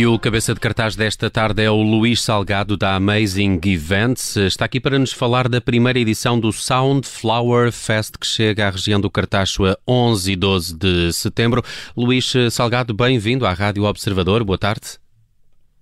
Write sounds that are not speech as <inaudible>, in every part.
E o cabeça de cartaz desta tarde é o Luís Salgado da Amazing Events. Está aqui para nos falar da primeira edição do Sound Flower Fest que chega à região do Cartacho a 11 e 12 de setembro. Luís Salgado, bem-vindo à Rádio Observador. Boa tarde.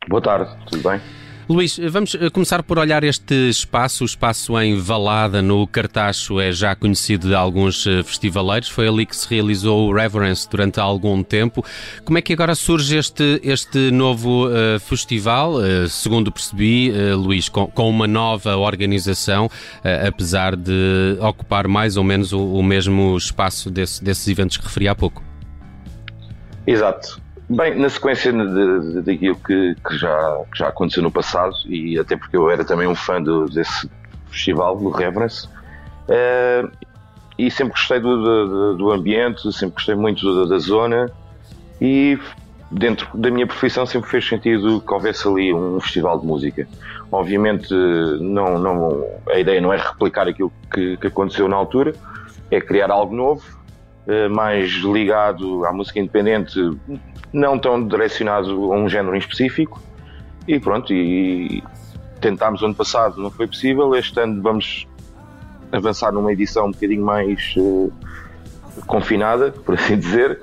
Boa tarde, tudo bem? Luís, vamos eh, começar por olhar este espaço, o espaço em Valada, no Cartacho, é já conhecido de alguns eh, festivaleiros, foi ali que se realizou o Reverence durante algum tempo. Como é que agora surge este, este novo uh, festival? Uh, segundo percebi, uh, Luís, com, com, uma nova organização, apesar de ocupar mais ou menos o, o mesmo espaço desse, desses eventos que referi há pouco. Exato. Bem, na sequência daquilo que, que, já, que já aconteceu no passado, e até porque eu era também um fã do, desse festival, do Reverence, uh, e sempre gostei do, do, do, ambiente, sempre gostei muito da, da, zona, e dentro da minha profissão sempre fez sentido que houvesse ali um festival de música. Obviamente, não, não, a ideia não é replicar aquilo que, que aconteceu na altura, é criar algo novo, mais ligado à música independente, não tão direcionado a um género em específico. E pronto, e tentámos ano passado, não foi possível. Este ano vamos avançar numa edição um bocadinho mais uh, confinada, <laughs> por assim dizer,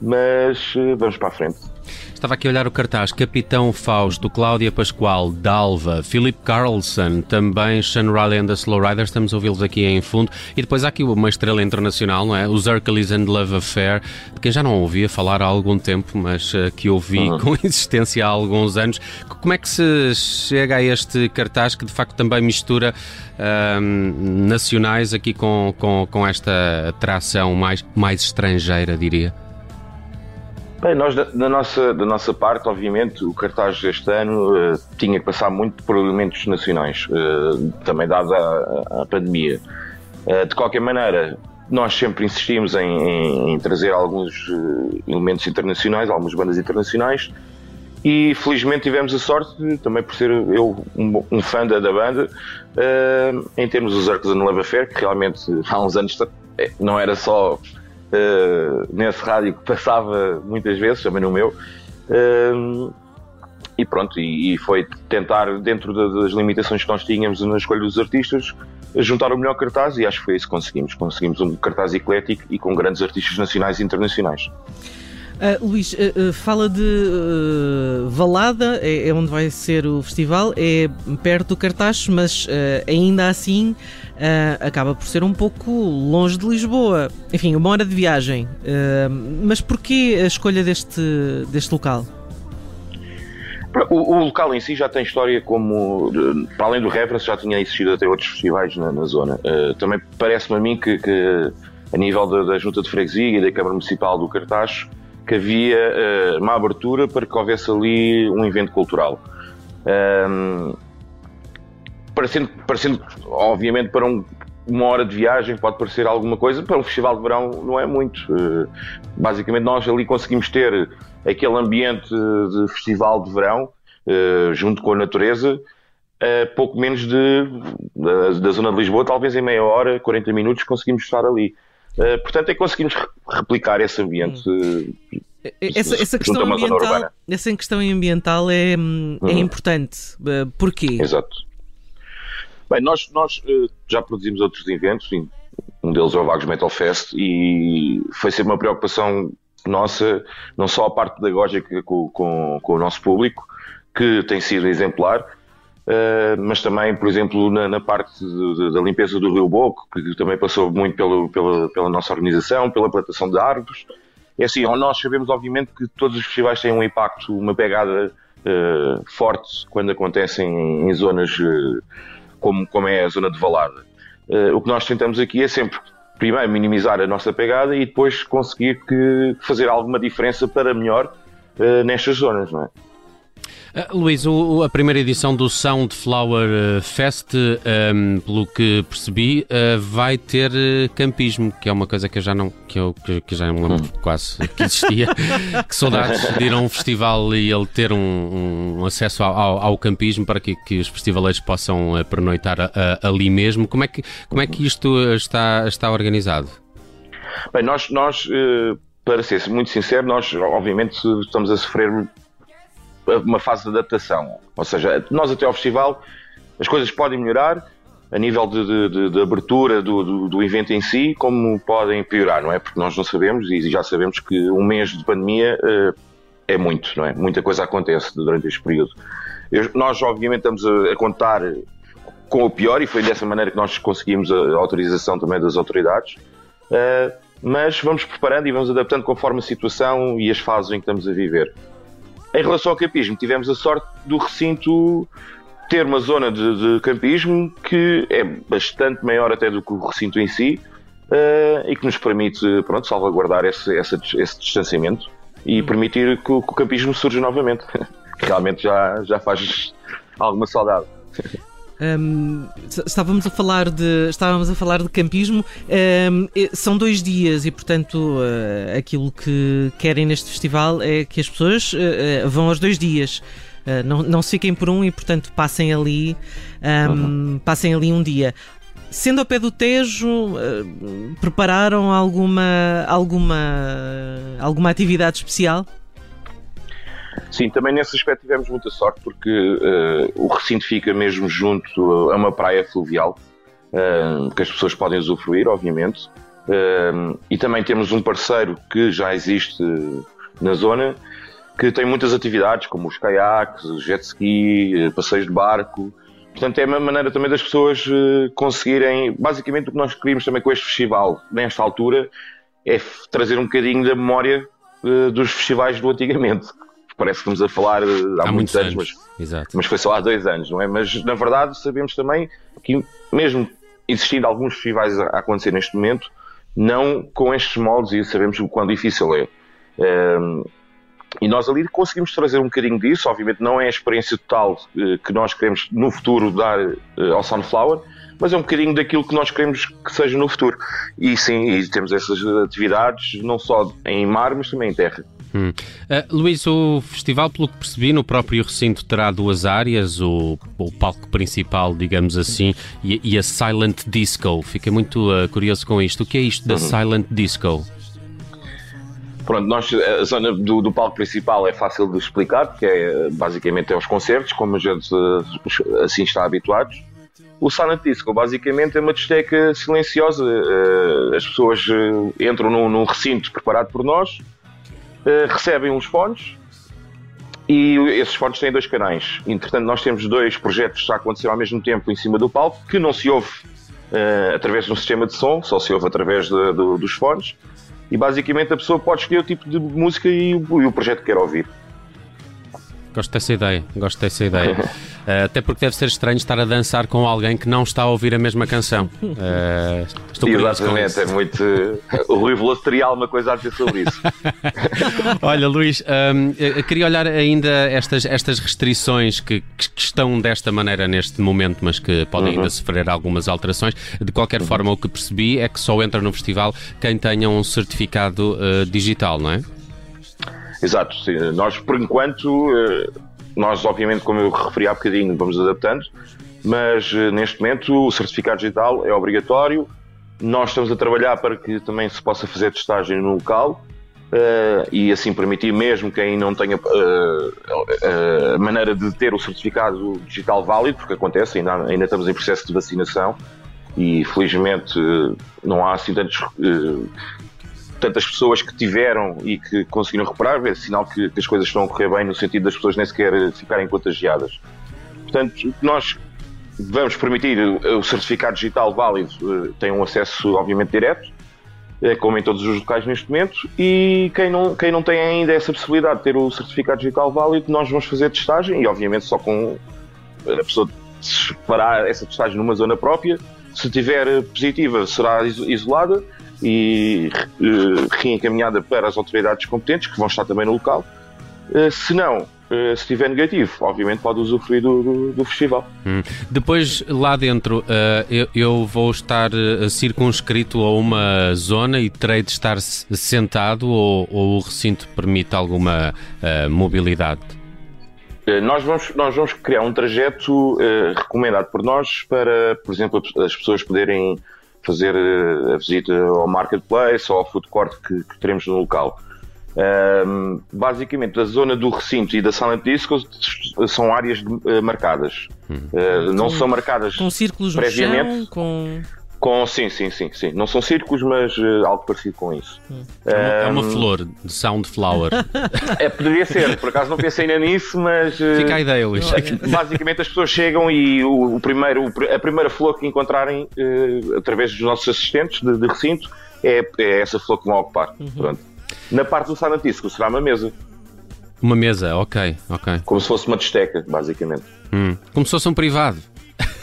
mas uh, vamos para a frente. Estava aqui a olhar o cartaz Capitão Fausto, Cláudia Pascoal, Dalva, Philip Carlson, também Sean Riley and the Slow Riders, estamos a ouvi-los aqui em fundo. E depois há aqui uma estrela internacional, não é? Os Hercules and Love Affair, de quem já não ouvia falar há algum tempo, mas uh, que ouvi uhum. com <laughs> existência há alguns anos. Como é que se chega a este cartaz que de facto também mistura um, nacionais aqui com, com, com esta atração mais, mais estrangeira, diria? Bem, nós da, da, nossa, da nossa parte, obviamente, o cartaz deste ano uh, tinha que passar muito por elementos nacionais, uh, também dada a, a pandemia. Uh, de qualquer maneira, nós sempre insistimos em, em, em trazer alguns elementos internacionais, algumas bandas internacionais, e felizmente tivemos a sorte, também por ser eu um, um fã da, da banda, em termos dos Arcos and Love Affair, que realmente há uns anos não era só uh, nesse rádio que passava muitas vezes, também no meu. Uh, e pronto, e, e, foi tentar, dentro das limitações que nós tínhamos na escolha dos artistas, juntar o melhor cartaz e acho que foi isso que conseguimos. Conseguimos um cartaz eclético e com grandes artistas nacionais e internacionais. Uh, Luís, uh, uh, fala de Valada, é, é, onde vai ser o festival, é perto do Cartaz, mas ainda assim acaba por ser um pouco longe de Lisboa. Enfim, uma hora de viagem. mas porquê a escolha deste, deste local? O, o, local em si já tem história como, para além do Reference, já tinha existido até outros festivais na, na zona. também parece-me a mim que, que a nível da, da Junta de Freguesia e da Câmara Municipal do Cartaz, que havia uma abertura para que houvesse ali um evento cultural. Um, parecendo, parecendo, obviamente, para um, uma hora de viagem pode parecer alguma coisa, para um festival de verão não é muito. Uh, basicamente, nós ali conseguimos ter aquele ambiente de festival de verão, uh, junto com a natureza, uh, pouco menos de, da, da, zona de Lisboa, talvez em meia hora, 40 minutos, conseguimos estar ali. Uh, portanto, é que conseguimos replicar esse ambiente. Hum. Essa, essa, questão ambiental, essa questão ambiental é, hum. é importante. Uh, porquê? Exato. Bem, nós, nós já produzimos outros eventos, um deles é o Vagos Metal Fest, e foi sempre uma preocupação nossa, não só a parte pedagógica com, com, com o nosso público, que tem sido exemplar, Uh, mas também, por exemplo, na, na parte de, de, da limpeza do Rio Boco, que também passou muito pelo, pela, pela nossa organização, pela plantação de árvores. É assim, nós sabemos, obviamente, que todos os festivais têm um impacto, uma pegada uh, forte quando acontecem em, zonas uh, como, como é a zona de Valada. o que nós tentamos aqui é sempre, primeiro, minimizar a nossa pegada e depois conseguir que, fazer alguma diferença para melhor nestas zonas, não é? Uh, Luís, o, a primeira edição do Soundflower eh, Fest, um, ehm, pelo que percebi, uh, vai ter campismo, que é uma coisa que eu já não, que eu, que, que já não me lembro hum. quase que existia. <laughs> que saudades de ir a um festival e ele ter um, um acesso ao, ao, campismo para que, que os festivaleiros possam pernoitar a, a, ali mesmo. Como é que, como é que isto está, está organizado? Bem, nós, nós para ser muito sincero, nós obviamente estamos a sofrer uma fase de adaptação. Ou seja, nós até ao festival as coisas podem melhorar a nível de, de, de abertura do, do, do, evento em si, como podem piorar, não é? Porque nós não sabemos e já sabemos que um mês de pandemia uh, é muito, não é? Muita coisa acontece durante este período. Eu, nós, obviamente, estamos a, a, contar com o pior e foi dessa maneira que nós conseguimos a, a autorização também das autoridades. Uh, mas vamos preparando e vamos adaptando conforme a situação e as fases em que estamos a viver. Em relação ao campismo, tivemos a sorte do recinto ter uma zona de, de campismo que é bastante maior até do que o recinto em si uh, e que nos permite pronto, salvaguardar esse, esse, esse distanciamento e hum. permitir que o, que o campismo surja novamente. <laughs> Realmente já, já faz alguma saudade. Um, estávamos a falar de estávamos a falar de campismo um, são dois dias e portanto uh, aquilo que querem neste festival é que as pessoas uh, vão aos dois dias uh, não, não se fiquem por um e portanto passem ali um, uhum. passem ali um dia Sendo ao pé do Tejo, prepararam alguma, alguma, alguma atividade especial? Sim, também nesse aspecto tivemos muita sorte porque uh, o recinto fica mesmo junto a uma praia fluvial uh, que as pessoas podem usufruir, obviamente. Uh, e também temos um parceiro que já existe na zona que tem muitas atividades como os caiaques, jet ski, passeios de barco. Portanto, é uma maneira também das pessoas conseguirem. Basicamente, o que nós queríamos também com este festival, nesta altura, é trazer um bocadinho da memória dos festivais do antigamente, parece que estamos a falar há, há muitos, muitos anos, anos. Mas, mas, foi só há dois anos, não é? Mas na verdade sabemos também que, mesmo existindo alguns festivais a acontecer neste momento, não com estes moldes, e sabemos o quão difícil é. Um, e nós ali conseguimos trazer um bocadinho disso, obviamente não é a experiência total uh, que nós queremos no futuro dar uh, ao Sunflower, mas é um bocadinho daquilo que nós queremos que seja no futuro. E sim, e temos essas atividades não só em mar, mas também em terra. Hum. Uh, Luís, o festival, pelo que percebi, no próprio recinto terá duas áreas, o, o palco principal, digamos assim, e, e, a Silent Disco. Fiquei muito uh, curioso com isto. O que é isto da uhum. Silent Disco? Pronto, nós, a zona do, do, palco principal é fácil de explicar, porque é, basicamente é os concertos, como a gente assim está habituados. O Silent Disco basicamente é uma discoteca silenciosa. Uh, as pessoas entram num, num recinto preparado por nós, eh, recebem uns fones e esses fones têm dois canais. Entretanto, nós temos dois projetos a acontecer ao mesmo tempo em cima do palco, que não se ouve uh, através de um sistema de som, só se ouve através de, de, dos fones. E basicamente a pessoa pode escolher o tipo de música e o, e o projeto que quer ouvir. Gosto dessa ideia, gosto dessa ideia. <laughs> Uh, até porque deve ser estranho estar a dançar com alguém que não está a ouvir a mesma canção. Uh, <laughs> estou Exatamente, é muito. O Rui Veloso teria alguma coisa a dizer sobre isso. <laughs> Olha, Luís, um, queria olhar ainda estas, estas restrições que, que, estão desta maneira neste momento, mas que podem uhum. ainda sofrer algumas alterações. De qualquer uhum. forma, o que percebi é que só entra no festival quem tenha um certificado uh, digital, não é? Exato, sim. nós por enquanto, eh, nós obviamente, como eu referi há bocadinho, vamos adaptando, mas eh, neste momento o certificado digital é obrigatório. Nós estamos a trabalhar para que também se possa fazer testagem no local uh, e assim permitir mesmo quem não tenha uh, a maneira de ter o certificado digital válido, porque acontece, ainda, ainda estamos em processo de vacinação e felizmente não há assim tantos tantas pessoas que tiveram e que conseguiram recuperar, é sinal que, que, as coisas estão a correr bem no sentido das pessoas nem sequer ficarem contagiadas. Portanto, nós vamos permitir o certificado digital válido eh, tem um acesso obviamente direto, eh, como em todos os locais neste momento, e quem não, quem não tem ainda essa possibilidade de ter o certificado digital válido, nós vamos fazer testagem e obviamente só com a pessoa separar essa testagem numa zona própria. Se tiver positiva, será isolada e uh, reencaminhada para as autoridades competentes, que vão estar também no local. Uh, se não, uh, se estiver negativo, obviamente pode usufruir do, do, do festival. Hum. Depois, lá dentro, uh, eu, eu, vou estar circunscrito a uma zona e terei de estar sentado ou, ou o recinto permite alguma mobilidade? Nós vamos, nós vamos criar um trajeto recomendado por nós para, por exemplo, as pessoas poderem fazer eh, a visita ao marketplace ou ao food court que, que teremos no local. Um, basicamente, a zona do recinto e da Silent Disco são áreas uh, marcadas. Uh, não com, são marcadas com círculos previamente. No chão, com... Com, sim, sim, sim, sim. Não são círculos, mas uh, algo parecido com isso. Hum. É, uma, é, uma, flor de soundflower. <laughs> é, poderia ser, por acaso não pensei ainda nisso, mas. Uh, Fica a ideia, Luís. Basicamente as pessoas chegam e o, o primeiro, a primeira flor que encontrarem uh, através dos nossos assistentes de, de recinto é, é, essa flor que vão ocupar. Uhum. Pronto. Na parte do Silent Disco será uma mesa. Uma mesa, ok, ok. Como se fosse uma desteca, basicamente. Hum. Como se fosse um privado.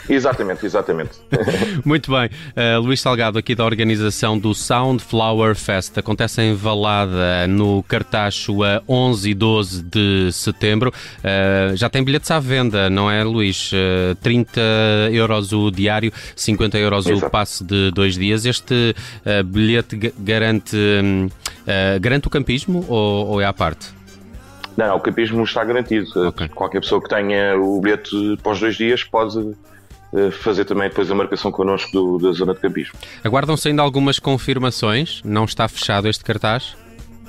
Exatamente, exatamente. <laughs> Muito bem. Uh, Luís Salgado, aqui da organização do Soundflower Fest. Acontece em Valada, no Cartacho, a 11 e 12 de setembro. Uh, já tem bilhetes à venda, não é, Luís? Uh, 30 euros o diário, 50 euros Exato. o passe de dois dias. Este bilhete garante, garante o campismo ou, ou é à parte? Não, o campismo está garantido. Okay. Qualquer pessoa que tenha o bilhete para os dois dias pode eh, fazer também depois a marcação connosco do, da zona de campismo. Aguardam-se ainda algumas confirmações? Não está fechado este cartaz?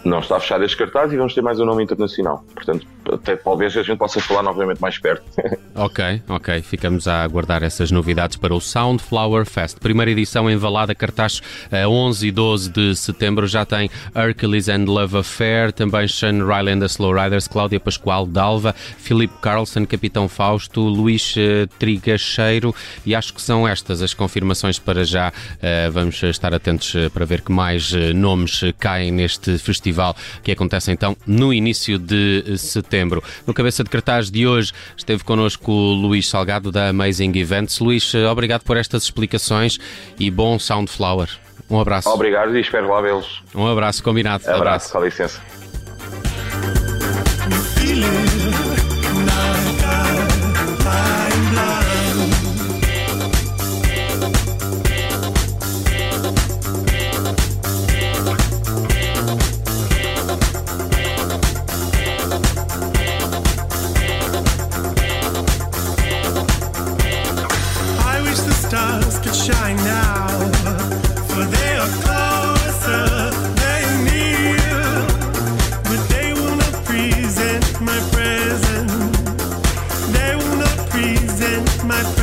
Não está fechado este cartaz e vamos ter mais um nome internacional. Portanto, até talvez a gente possa falar novamente mais perto. <laughs> ok, ok. Ficamos a aguardar essas novidades para o Soundflower Fest. Primeira edição em Valada, cartaz 11 e 12 de setembro. Já tem Hercules and Love Affair, também Sean Riley and the Slow Riders, Cláudia Pascoal, Dalva, Filipe Carlson, Capitão Fausto, Luís uh, Trigacheiro e acho que são estas as confirmações para já. Uh, vamos estar atentos uh, para ver que mais nomes caem neste festival que acontece então no início de setembro setembro. No cabeça de cartaz de hoje esteve connosco o Luís Salgado da Amazing Events. Luís, eh, obrigado por estas explicações e bom Soundflower. Um abraço. Obrigado e espero lá vê-los. Um abraço, combinado. Abraço, abraço. com licença. my friend.